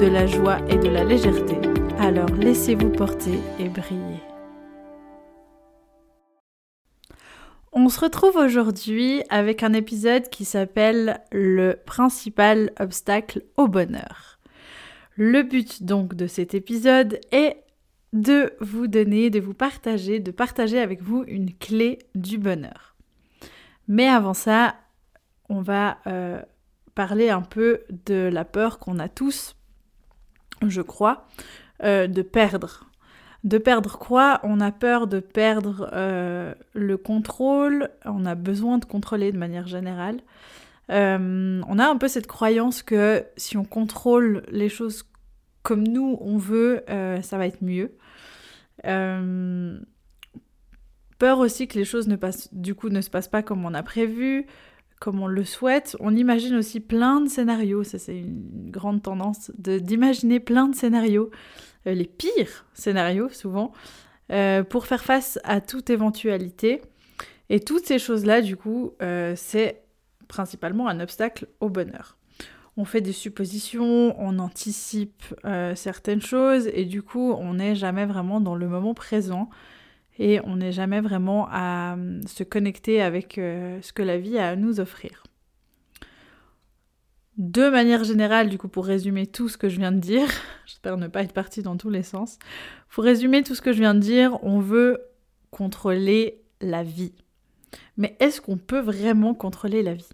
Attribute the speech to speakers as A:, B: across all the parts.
A: de la joie et de la légèreté. Alors laissez-vous porter et briller. On se retrouve aujourd'hui avec un épisode qui s'appelle Le principal obstacle au bonheur. Le but donc de cet épisode est de vous donner, de vous partager, de partager avec vous une clé du bonheur. Mais avant ça, on va euh, parler un peu de la peur qu'on a tous, je crois, euh, de perdre de perdre quoi? On a peur de perdre euh, le contrôle, on a besoin de contrôler de manière générale. Euh, on a un peu cette croyance que si on contrôle les choses comme nous on veut, ça va être mieux. peur aussi que les choses ne passent, du coup ne se passent pas comme on a prévu, comme on le souhaite. On imagine aussi plein de scénarios, ça c'est une grande tendance, d'imaginer plein de scénarios euh, les pires scénarios souvent, euh, pour faire face à toute éventualité. Et toutes ces choses-là, du coup, euh, c'est principalement un obstacle au bonheur. On fait des suppositions, on anticipe certaines choses, et du coup, on n'est jamais vraiment dans le moment présent, et on n'est jamais vraiment à se connecter avec ce que la vie a à nous offrir. De manière générale, du coup, pour résumer tout ce que je viens de dire, j'espère ne pas être partie dans tous les sens, pour résumer tout ce que je viens de dire, on veut contrôler la vie. Mais est-ce qu'on peut vraiment contrôler la vie?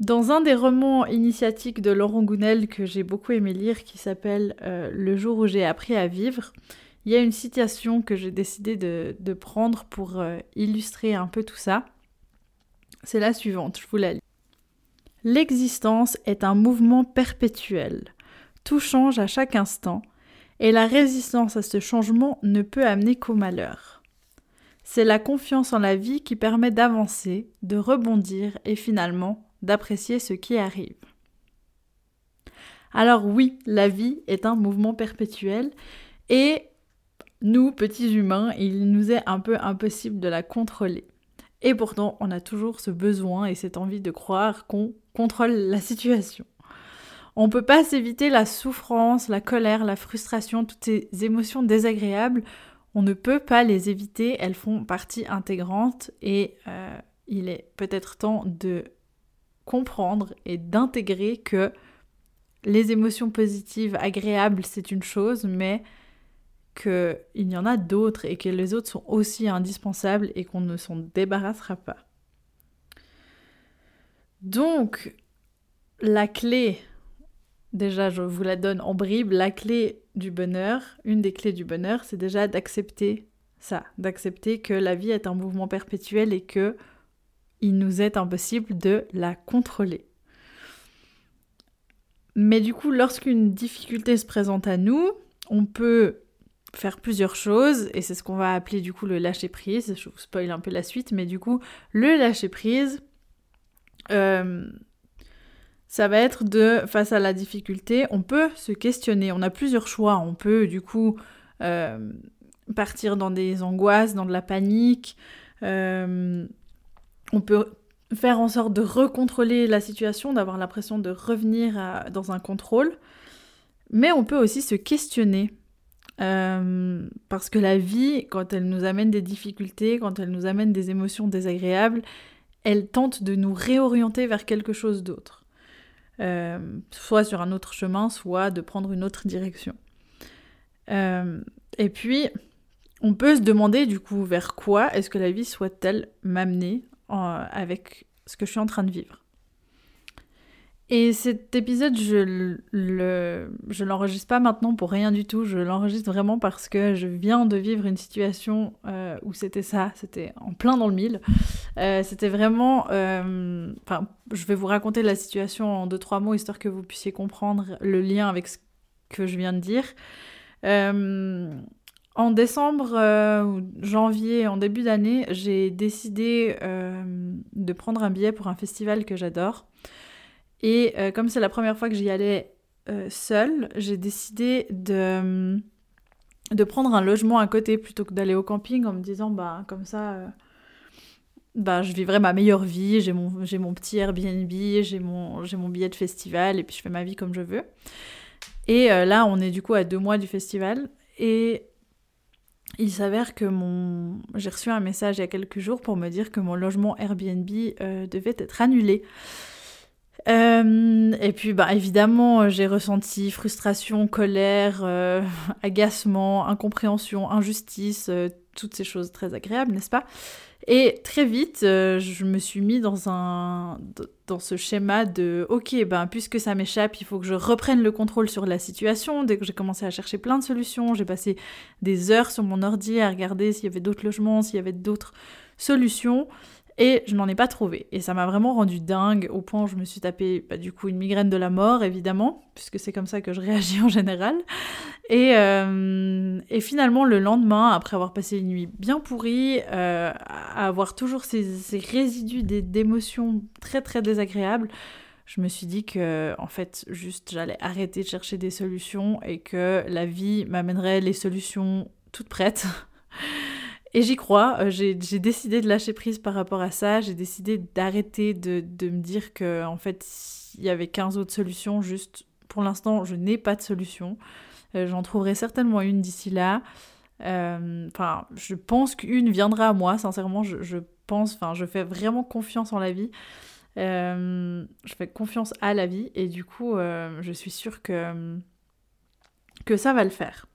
A: Dans un des romans initiatiques de Laurent Gounel que j'ai beaucoup aimé lire, qui s'appelle euh, Le jour où j'ai appris à vivre, il y a une citation que j'ai décidé de, prendre pour euh, illustrer un peu tout ça. C'est la suivante, je vous la lis. L'existence est un mouvement perpétuel. Tout change à chaque instant, et la résistance à ce changement ne peut amener qu'au malheur. C'est la confiance en la vie qui permet d'avancer, de rebondir et finalement d'apprécier ce qui arrive. Alors oui, la vie est un mouvement perpétuel et nous, petits humains, il nous est un peu impossible de la contrôler. Et pourtant, on a toujours ce besoin et cette envie de croire qu'on contrôle la situation. On ne peut pas s'éviter la souffrance, la colère, la frustration, toutes ces émotions désagréables. On ne peut pas les éviter, elles font partie intégrante et euh, il est peut-être temps de comprendre et d'intégrer que les émotions positives, agréables, c'est une chose, mais qu'il y en a d'autres et que les autres sont aussi indispensables et qu'on ne s'en débarrassera pas. Donc, la clé, déjà je vous la donne en bribe, la clé du bonheur, une des clés du bonheur, c'est déjà d'accepter ça, d'accepter que la vie est un mouvement perpétuel et que il nous est impossible de la contrôler. Mais du coup, lorsqu'une difficulté se présente à nous, on peut faire plusieurs choses et c'est ce qu'on va appeler du coup le lâcher prise. Je vous spoil un peu la suite, mais du coup le lâcher prise, euh, ça va être de face à la difficulté, on peut se questionner. On a plusieurs choix. On peut du coup euh, partir dans des angoisses, dans de la panique. Euh, on peut faire en sorte de recontrôler la situation, d'avoir l'impression de revenir dans un contrôle. Mais on peut aussi se questionner euh, parce que la vie, quand elle nous amène des difficultés, quand elle nous amène des émotions désagréables, elle tente de nous réorienter vers quelque chose d'autre. Euh, soit sur un autre chemin, soit de prendre une autre direction. Euh, et puis, on peut se demander du coup vers quoi est-ce que la vie souhaite-t-elle m'amener avec ce que je suis en train de vivre. Et cet épisode, je le, je l'enregistre pas maintenant pour rien du tout. Je l'enregistre vraiment parce que je viens de vivre une situation euh, où c'était ça, c'était en plein dans le mille. Euh, c'était vraiment, euh, enfin, je vais vous raconter la situation en deux trois mots histoire que vous puissiez comprendre le lien avec ce que je viens de dire. en décembre ou janvier, en début d'année, j'ai décidé de prendre un billet pour un festival que j'adore. Et comme c'est la première fois que j'y allais seule, j'ai décidé de de prendre un logement à côté plutôt que d'aller au camping en me disant bah comme ça euh, bah je vivrai ma meilleure vie, j'ai mon, petit Airbnb, j'ai mon, billet de festival et puis je fais ma vie comme je veux. Et euh, là on est du coup à deux mois du festival et il s'avère que mon j'ai reçu un message il y a quelques jours pour me dire que mon logement Airbnb euh, devait être annulé. Euh, et puis, bah, évidemment, euh, j'ai ressenti frustration, colère, euh, agacement, incompréhension, injustice, toutes ces choses très agréables, n'est-ce pas? Et très vite, je me suis mis dans ce schéma de ok, ben puisque ça m'échappe, il faut que je reprenne le contrôle sur la situation. Dès que j'ai commencé à chercher plein de solutions, j'ai passé des heures sur mon ordi à regarder s'il y avait d'autres logements, s'il y avait d'autres solutions. Et je n'en ai pas trouvé. Et ça m'a vraiment rendu dingue au point où je me suis tapé bah, du coup une migraine de la mort, évidemment, puisque c'est comme ça que je réagis en général. Et, euh, finalement, le lendemain, après avoir passé une nuit bien pourrie, euh, à avoir toujours ces, ces résidus d'émotions très très désagréables, je me suis dit que en fait juste j'allais arrêter de chercher des solutions et que la vie m'amènerait les solutions toutes prêtes. Et j'y crois, euh, j'ai décidé de lâcher prise par rapport à ça, j'ai décidé d'arrêter de, me dire que en fait il y avait 15 autres solutions, juste pour l'instant je n'ai pas de solution. Euh, j'en trouverai certainement une d'ici là. Euh, enfin, je pense qu'une viendra à moi, sincèrement, je, je pense, enfin, je fais vraiment confiance en la vie. je fais confiance à la vie et du coup, je suis sûre que, que ça va le faire.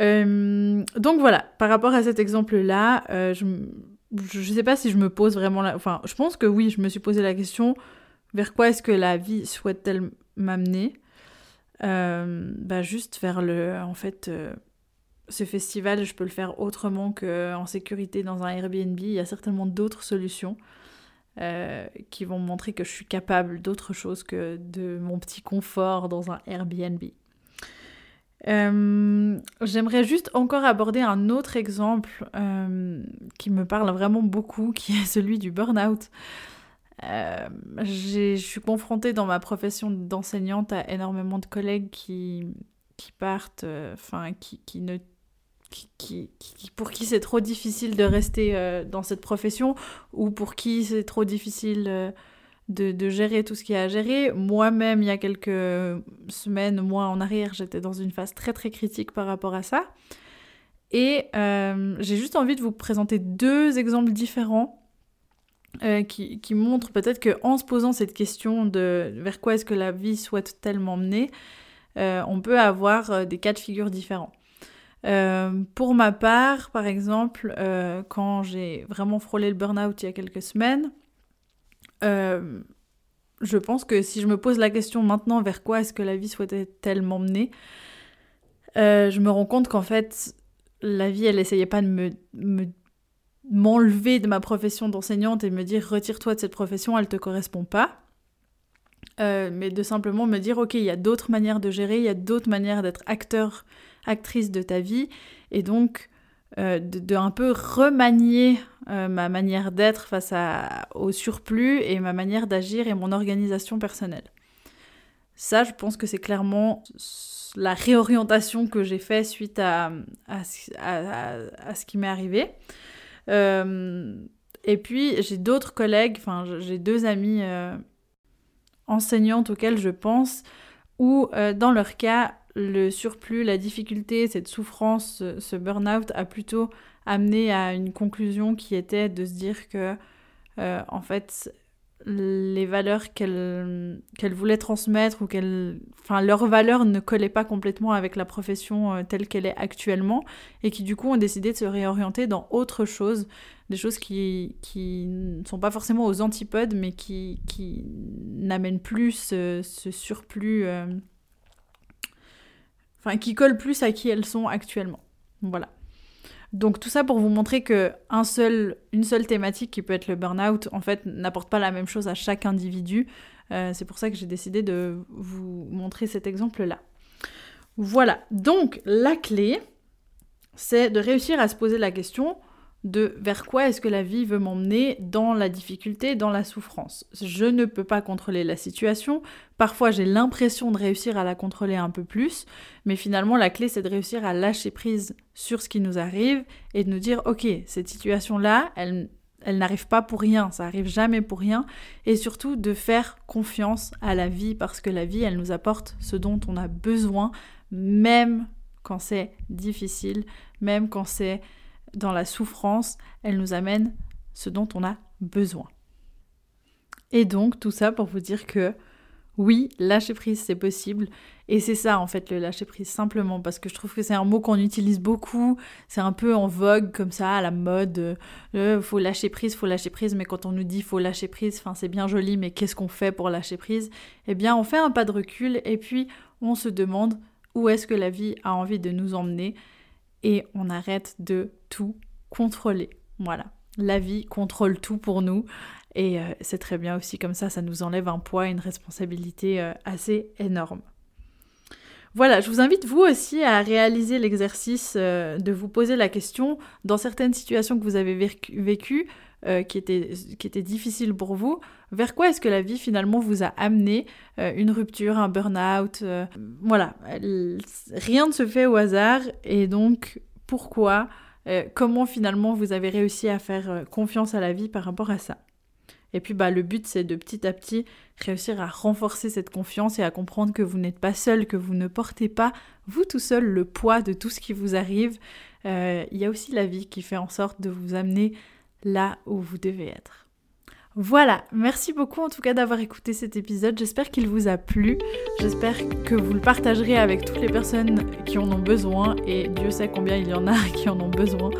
A: Euh, donc voilà, par rapport à cet exemple-là, euh, je ne sais pas si je me pose vraiment la... Enfin, je pense que oui, je me suis posé la question, vers quoi est-ce que la vie souhaite-t-elle m'amener? Euh, bah Juste vers le... En fait, ce festival, je peux le faire autrement qu'en sécurité dans un Airbnb. Il y a certainement d'autres solutions. qui vont montrer que je suis capable d'autre chose que de mon petit confort dans un Airbnb. Euh, j'aimerais juste encore aborder un autre exemple euh, qui me parle vraiment beaucoup, qui est celui du burn-out. Euh, je suis confrontée dans ma profession d'enseignante à énormément de collègues qui, qui partent, enfin, qui, qui, ne qui, qui, pour qui c'est trop difficile de rester dans cette profession ou pour qui c'est trop difficile de, gérer tout ce qu'il y a à gérer. Moi-même, il y a quelques semaines, mois en arrière, j'étais dans une phase très très critique par rapport à ça. Et euh, j'ai juste envie de vous présenter deux exemples différents euh, qui, montrent peut-être qu'en se posant cette question de vers quoi est-ce que la vie souhaite-t-elle m'emmener, euh, on peut avoir des cas de figure différents. pour ma part, par exemple, quand j'ai vraiment frôlé le burn-out il y a quelques semaines, euh, je pense que si je me pose la question maintenant vers quoi est-ce que la vie souhaitait-elle m'emmener, euh, je me rends compte qu'en fait, la vie, elle essayait pas de me, m'enlever de ma profession d'enseignante et me dire retire-toi de cette profession, elle te correspond pas. Euh, mais de simplement me dire ok, il y a d'autres manières de gérer, il y a d'autres manières d'être acteur, actrice de ta vie, et donc euh, de, un peu remanier euh, ma manière d'être face au surplus et ma manière d'agir et mon organisation personnelle. Ça, je pense que c'est clairement la réorientation que j'ai fait suite à, à, ce qui m'est arrivé. Euh, et puis, j'ai d'autres collègues, enfin, j'ai deux amis enseignantes auxquelles je pense, où, dans leur cas, le surplus, la difficulté, cette souffrance, ce, burn-out a plutôt amené à une conclusion qui était de se dire que, euh, en fait, les valeurs qu'elle voulaient transmettre ou qu'elles... Enfin, leurs valeurs ne collaient pas complètement avec la profession euh, telle qu'elle est actuellement et qui, du coup, ont décidé de se réorienter dans autre chose, des choses qui, qui ne sont pas forcément aux antipodes, mais qui, qui n'amènent plus ce, surplus... Euh, enfin qui collent plus à qui elles sont actuellement. Voilà. Donc tout ça pour vous montrer que un seul, une seule thématique qui peut être le burn-out, en fait, n'apporte pas la même chose à chaque individu. Euh, c'est pour ça que j'ai décidé de vous montrer cet exemple-là. Voilà, donc la clé, c'est de réussir à se poser la question de vers quoi est-ce que la vie veut m'emmener dans la difficulté, dans la souffrance. Je ne peux pas contrôler la situation, parfois j'ai l'impression de réussir à la contrôler un peu plus, mais finalement la clé c'est de réussir à lâcher prise sur ce qui nous arrive et de nous dire ok, cette situation-là, elle, elle n'arrive pas pour rien, ça arrive jamais pour rien, et surtout de faire confiance à la vie parce que la vie, elle nous apporte ce dont on a besoin, même quand c'est difficile, même quand c'est dans la souffrance, elle nous amène ce dont on a besoin. Et donc tout ça pour vous dire que oui, lâcher prise, c'est possible. Et c'est ça, en fait, le lâcher prise, simplement, parce que je trouve que c'est un mot qu'on utilise beaucoup. C'est un peu en vogue, comme ça, à la mode. Euh, faut lâcher prise, faut lâcher prise. Mais quand on nous dit faut lâcher prise, enfin, c'est bien joli, mais qu'est-ce qu'on fait pour lâcher prise? Eh bien, on fait un pas de recul et puis on se demande où est-ce que la vie a envie de nous emmener et on arrête de tout contrôler. Voilà. La vie contrôle tout pour nous et euh, c'est très bien aussi comme ça, ça nous enlève un poids, une responsabilité euh, assez énorme. Voilà, je vous invite vous aussi à réaliser l'exercice euh, de vous poser la question dans certaines situations que vous avez vécues, qui, étaient, qui étaient difficiles pour vous, vers quoi est-ce que la vie finalement vous a amené Une rupture, un burn-out Voilà, rien ne se fait au hasard et donc pourquoi Comment finalement vous avez réussi à faire confiance à la vie par rapport à ça? Et puis bah, le but, c'est de petit à petit réussir à renforcer cette confiance et à comprendre que vous n'êtes pas seul, que vous ne portez pas, vous tout seul, le poids de tout ce qui vous arrive. Euh, il y a aussi la vie qui fait en sorte de vous amener là où vous devez être. Voilà, merci beaucoup en tout cas d'avoir écouté cet épisode. J'espère qu'il vous a plu. J'espère que vous le partagerez avec toutes les personnes qui en ont besoin et Dieu sait combien il y en a qui en ont besoin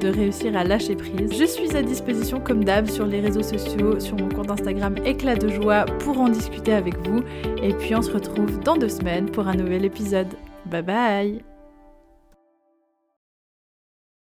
A: de réussir à lâcher prise. Je suis à disposition comme d'hab sur les réseaux sociaux, sur mon compte Instagram Éclat de joie pour en discuter avec vous. Et puis on se retrouve dans deux semaines pour un nouvel épisode. Bye bye